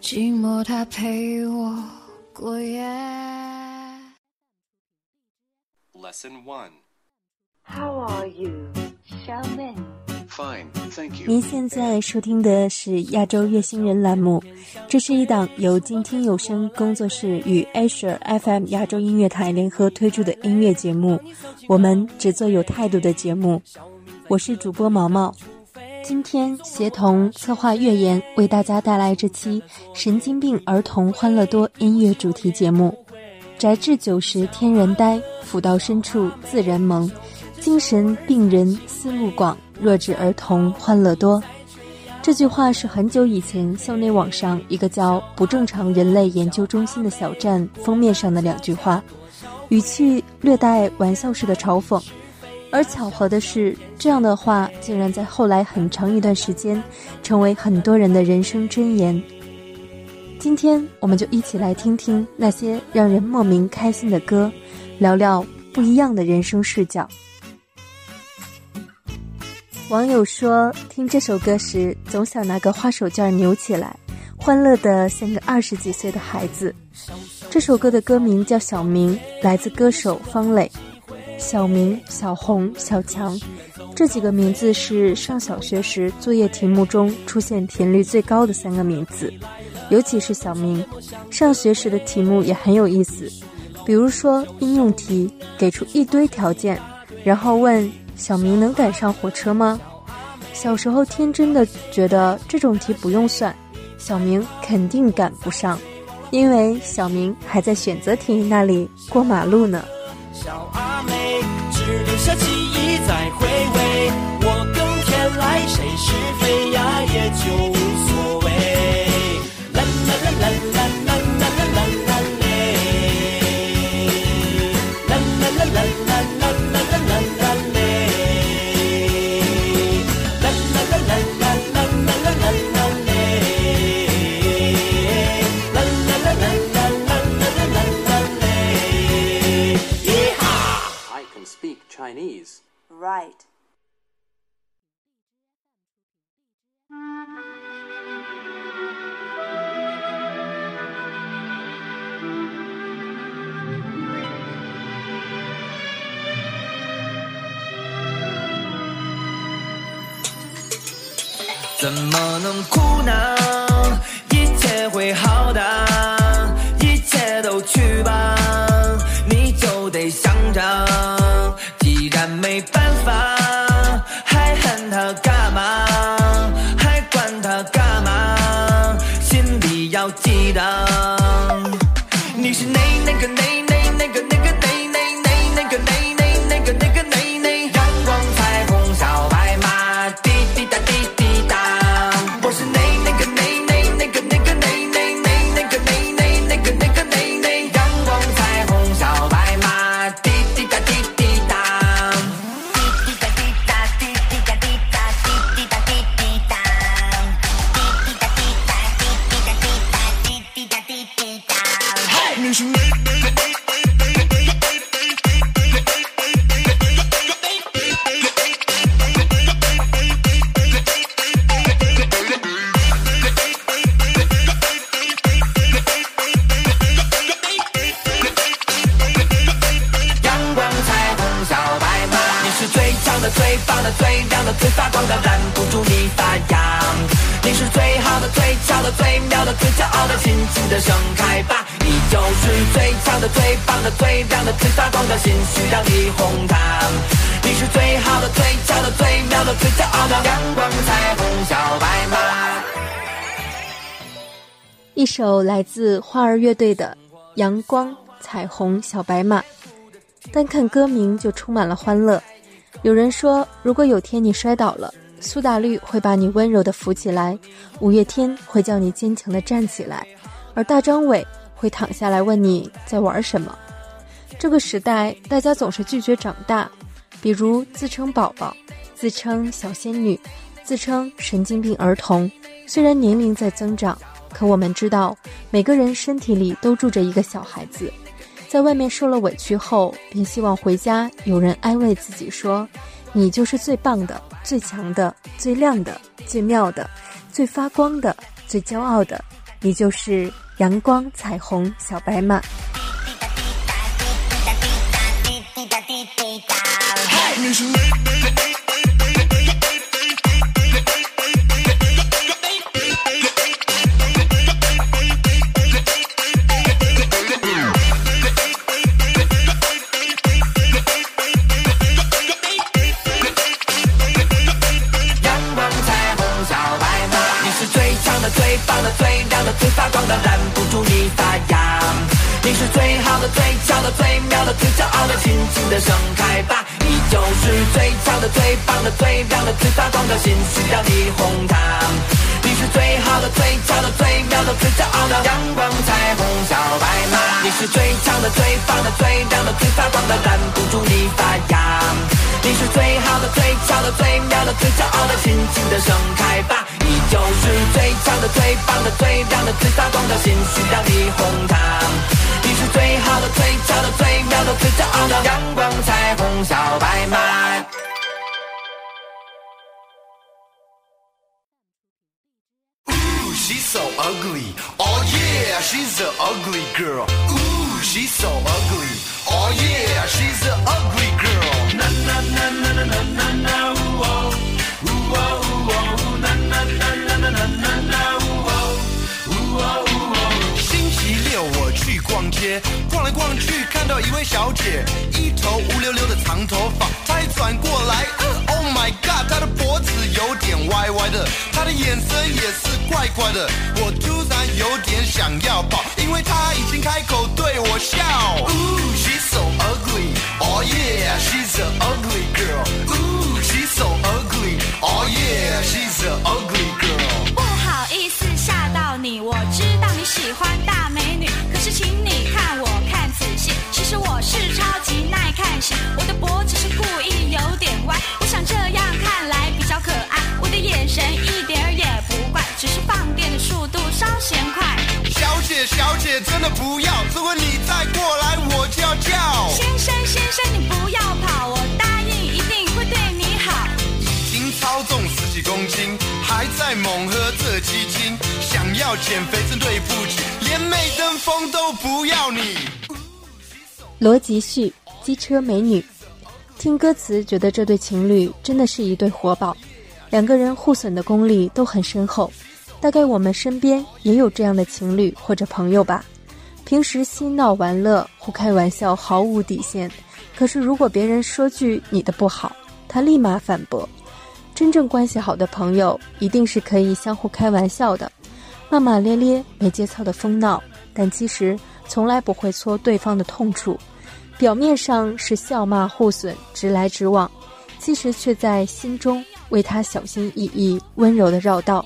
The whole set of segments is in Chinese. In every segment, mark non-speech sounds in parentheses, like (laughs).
寂寞，它陪我过夜。Lesson One. How are you, Xiaomin? Fine, thank you. 您现在收听的是亚洲月星人栏目，这是一档由静听有声工作室与 Asia FM 亚洲音乐台联合推出的音乐节目。我们只做有态度的节目。我是主播毛毛。今天协同策划月言为大家带来这期神经病儿童欢乐多音乐主题节目。宅至九十天人呆，府到深处自然萌。精神病人思路广，弱智儿童欢乐多。这句话是很久以前校内网上一个叫“不正常人类研究中心”的小站封面上的两句话，语气略带玩笑式的嘲讽。而巧合的是，这样的话竟然在后来很长一段时间，成为很多人的人生箴言。今天，我们就一起来听听那些让人莫名开心的歌，聊聊不一样的人生视角。网友说，听这首歌时，总想拿个花手绢扭起来，欢乐的像个二十几岁的孩子。这首歌的歌名叫《小明》，来自歌手方磊。小明、小红、小强，这几个名字是上小学时作业题目中出现频率最高的三个名字，尤其是小明。上学时的题目也很有意思，比如说应用题，给出一堆条件，然后问小明能赶上火车吗？小时候天真的觉得这种题不用算，小明肯定赶不上，因为小明还在选择题那里过马路呢。小阿妹，只留下记忆怎么能哭呢？一切会好的，一切都去吧，最亮的、最发光的，心需要你红它。你是最好的、最俏的、最妙的、最骄傲的阳光彩虹小白马。一首来自花儿乐队的《阳光彩虹小白马》，单看歌名就充满了欢乐。有人说，如果有天你摔倒了，苏打绿会把你温柔的扶起来，五月天会叫你坚强的站起来，而大张伟会躺下来问你在玩什么。这个时代，大家总是拒绝长大，比如自称宝宝，自称小仙女，自称神经病儿童。虽然年龄在增长，可我们知道，每个人身体里都住着一个小孩子。在外面受了委屈后，便希望回家有人安慰自己说：“你就是最棒的、最强的、最亮的、最妙的、最发光的、最骄傲的，你就是阳光彩虹小白马。阳光、彩虹、小白马，你是最强的、最棒的、最亮的、最发光的，拦不住你发芽。你是最好的，最强的，最妙的，最骄傲的，轻轻的盛开吧。你就是最强的，最棒的，最亮的，最发光的，星星要你红糖。你是最好的，最强的，最妙的，最骄傲的，阳光彩虹小白马。你是最强的，最棒的，最亮的，最发光的，拦不住你发芽。你是最好的，最强的，最妙的，最骄傲的，轻轻的盛开吧。你就是最强的、最棒的、最亮的、最发光的星星，让你红糖。你是最好的、最巧的、最妙的、最骄傲的阳光彩虹小白马。Oh she's an ugly girl. Ooh, she's so ugly. Oh yeah. 到一位小姐，一头乌溜溜的长头发，她一转过来、，Oh my God，她的脖子有点歪歪的，她的眼神也是怪怪的，我突然有点想要抱，因为她已经开口对我笑。Ooh, she's so ugly. Oh yeah, she's an ugly girl. Ooh, she's so ugly. Oh yeah, she's an ugly girl. 不好意思吓到你，我知道你喜欢大美真的不要！如果你再过来，我就要叫。先生，先生，你不要跑，我答应一定会对你好。已经超重十几公斤，还在猛喝这鸡精，想要减肥真对不起，连美登峰都不要你。罗辑旭，机车美女。听歌词，觉得这对情侣真的是一对活宝，两个人互损的功力都很深厚。大概我们身边也有这样的情侣或者朋友吧。平时嬉闹玩乐，互开玩笑，毫无底线。可是如果别人说句你的不好，他立马反驳。真正关系好的朋友，一定是可以相互开玩笑的，骂骂咧咧、没节操的疯闹，但其实从来不会戳对方的痛处。表面上是笑骂互损、直来直往，其实却在心中为他小心翼翼、温柔的绕道。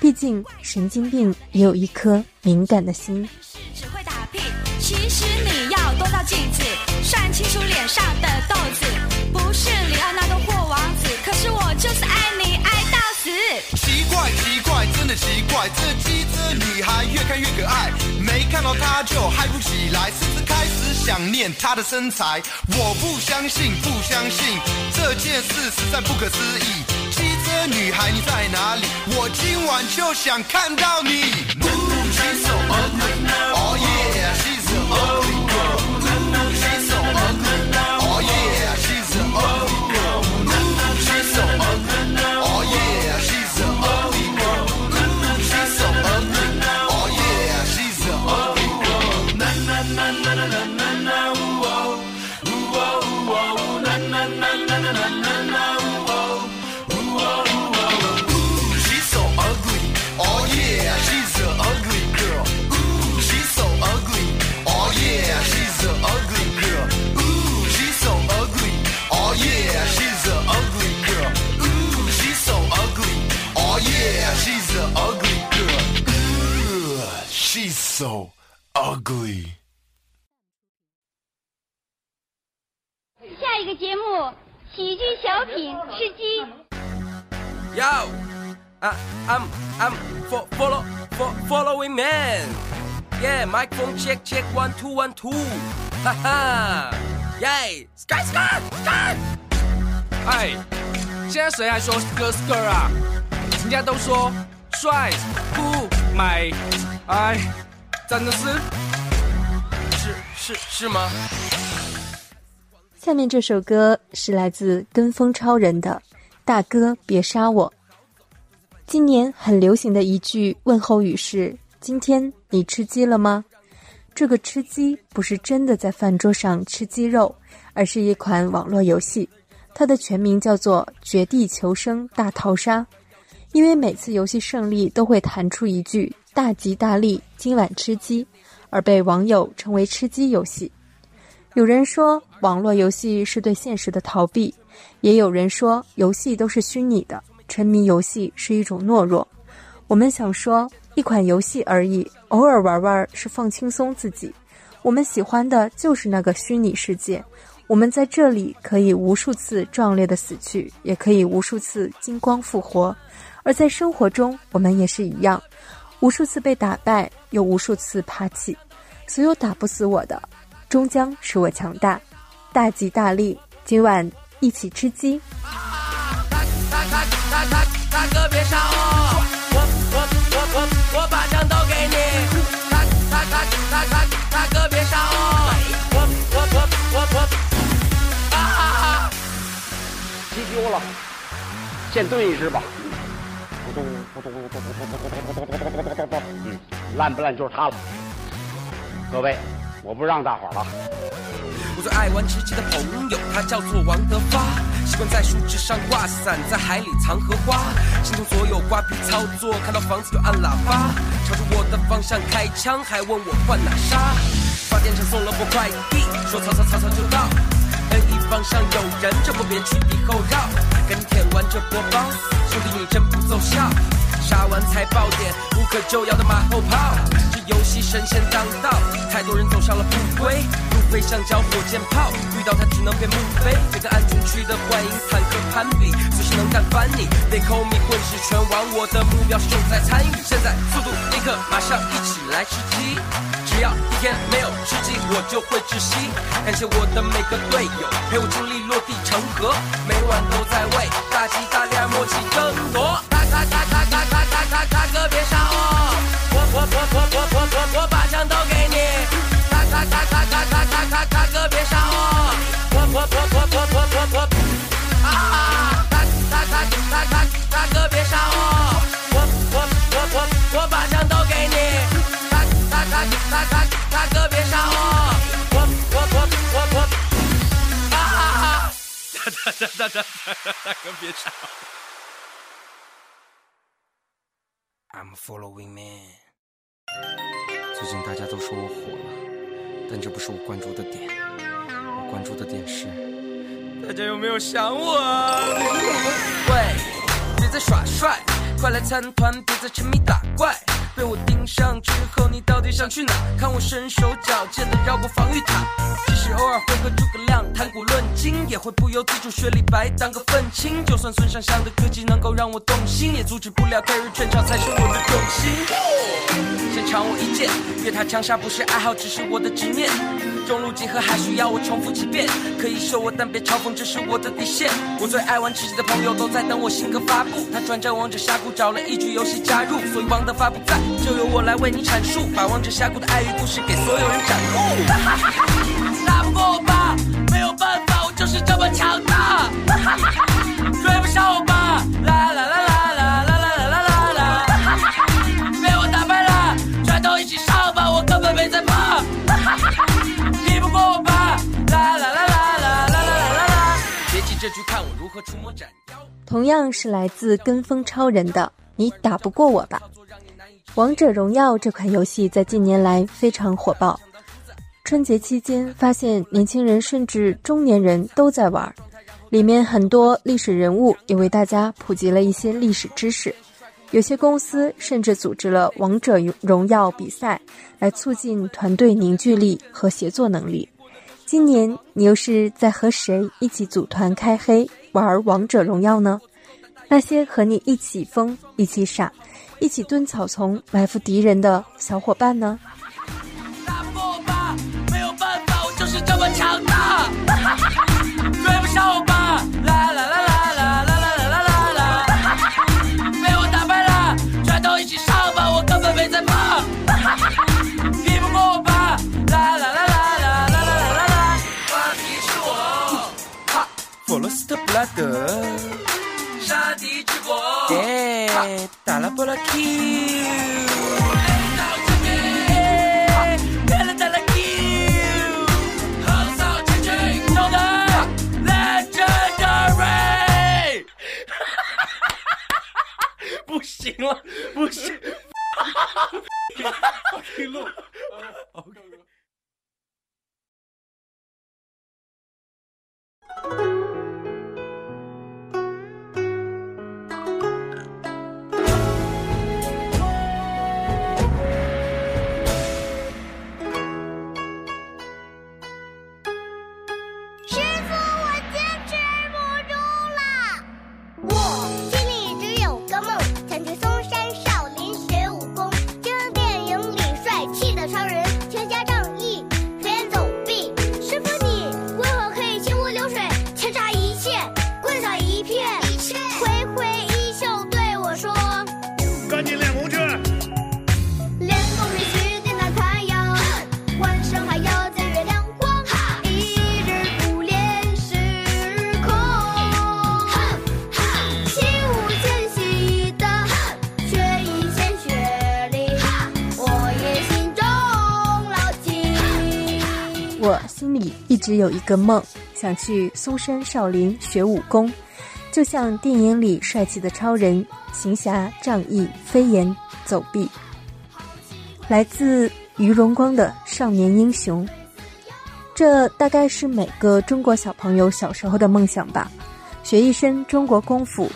毕竟神经病也有一颗敏感的心。只会打屁，其实你要多照镜子，算清楚脸上的痘子。不是里奥纳多或王子，可是我就是爱你爱到死。奇怪奇怪，真的奇怪，这机车女孩越看越可爱，没看到她就嗨不起来，甚至开始想念她的身材。我不相信，不相信，这件事实在不可思议。女孩，你在哪里？我今晚就想看到你。节目喜剧小品《吃鸡》。Yo, I, I'm I'm fo- follow fo- following man. Yeah, microphone check check one two one two. Ha ha. Yay, sky sky sky. 哎，现在谁还说哥是哥啊？人家都说帅酷美，哎，真的是是是是吗？下面这首歌是来自跟风超人的《大哥别杀我》。今年很流行的一句问候语是：“今天你吃鸡了吗？”这个吃鸡不是真的在饭桌上吃鸡肉，而是一款网络游戏，它的全名叫做《绝地求生大逃杀》。因为每次游戏胜利都会弹出一句“大吉大利，今晚吃鸡”，而被网友称为“吃鸡游戏”。有人说网络游戏是对现实的逃避，也有人说游戏都是虚拟的，沉迷游戏是一种懦弱。我们想说，一款游戏而已，偶尔玩玩是放轻松自己。我们喜欢的就是那个虚拟世界，我们在这里可以无数次壮烈的死去，也可以无数次金光复活。而在生活中，我们也是一样，无数次被打败，又无数次爬起。所有打不死我的。终将使我强大，大吉大利！今晚一起吃鸡。大大大大大哥别杀我，我我我我我把枪都给你。大大大大大大哥别杀我，我我我我我啊！鸡丢了，先炖一只吧。扑通扑通扑通扑通扑通扑通扑通扑通扑通，嗯，烂不烂就是它了。各位。我不让大伙儿了。我最爱玩吃鸡的朋友，他叫做王德发，习惯在树枝上挂伞，在海里藏荷花，心中所有瓜皮操作，看到房子就按喇叭，朝着我的方向开枪，还问我换哪杀。发电厂送了波快递，说曹操曹操就到，N 一方向有人，这波别去敌后绕，赶紧舔完这波包，兄弟你真不奏效。杀完才爆点，无可救药的马后炮。这游戏神仙当道，太多人走上了不归。路飞像交火箭炮，遇到他只能变墓碑。这个安全区的幻影坦克攀比，随时能干翻你。They call me 混世拳王，我的目标是重在参与。现在速度立刻，马上一起来吃鸡。只要一天没有吃鸡，我就会窒息。感谢我的每个队友，陪我经历落地成盒，每晚都在为大吉大利而默契争夺。大大大大大大大哥别杀我。I'm following man。最近大家都说我火了，但这不是我关注的点。我关注的点是，大家有没有想我啊？喂，别再耍帅，快来参团，别再沉迷打怪。被我盯上之后，你到底想去哪？看我身手矫健的绕过防御塔。即使偶尔会和诸葛亮谈古论今，也会不由自主学李白当个愤青。就算孙尚香的歌技能够让我动心，也阻止不了 carry 全场才是我的重心。先尝我一剑，越塔强杀不是爱好，只是我的执念。中路集合还需要我重复几遍，可以秀我，但别嘲讽，这是我的底线。我最爱玩吃鸡的朋友都在等我新歌发布，他转战王者峡谷找了一局游戏加入，所以王德发不在，就由我来为你阐述，把王者峡谷的爱与故事给所有人展露。打不过我吧，没有办法，我就是这么强大。追不上我吧，啦啦啦啦啦啦啦啦啦啦，被我打败了，全都一起上吧，我根本没在怕。敌不过我吧，啦啦啦啦啦啦啦啦啦，别急这局看我如何出魔斩妖。同样是来自跟风超人的，你打不过我吧。王者荣耀这款游戏在近年来非常火爆，春节期间发现年轻人甚至中年人都在玩儿，里面很多历史人物也为大家普及了一些历史知识。有些公司甚至组织了王者荣耀比赛，来促进团队凝聚力和协作能力。今年你又是在和谁一起组团开黑玩王者荣耀呢？那些和你一起疯、一起傻、一起蹲草丛埋伏敌人的小伙伴呢？打不过我吧，没有办法，我就是这么强大。追不上我吧，啦啦啦啦啦啦啦啦啦啦！被我打败了，全都一起上吧，我根本没在怕。比不过我吧，啦啦啦啦啦啦啦啦啦！话题是我，哈，弗罗斯特布拉德。but I kill. (laughs) (laughs) (laughs) Look. 直有一个梦，想去嵩山少林学武功，就像电影里帅气的超人，行侠仗义，飞檐走壁。来自于荣光的少年英雄，这大概是每个中国小朋友小时候的梦想吧。学一身中国功夫，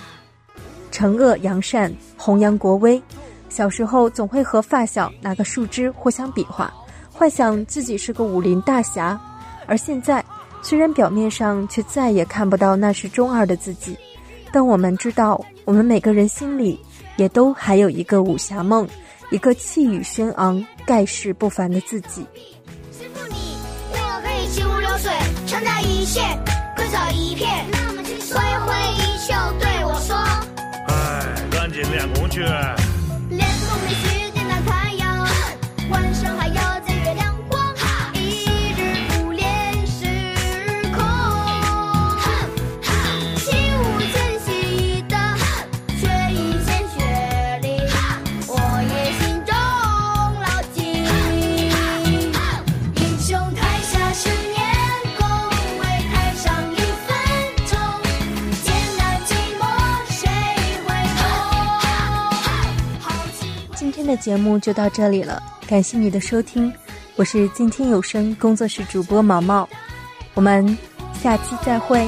惩恶扬善，弘扬国威。小时候总会和发小拿个树枝互相比划，幻想自己是个武林大侠。而现在，虽然表面上却再也看不到那是中二的自己，但我们知道，我们每个人心里也都还有一个武侠梦，一个气宇轩昂、盖世不凡的自己。师傅，你为何可以行如流水，一线，棍扫一片？挥挥衣袖对我说。哎，赶紧练功去。今天的节目就到这里了，感谢你的收听，我是今天有声工作室主播毛毛，我们下期再会。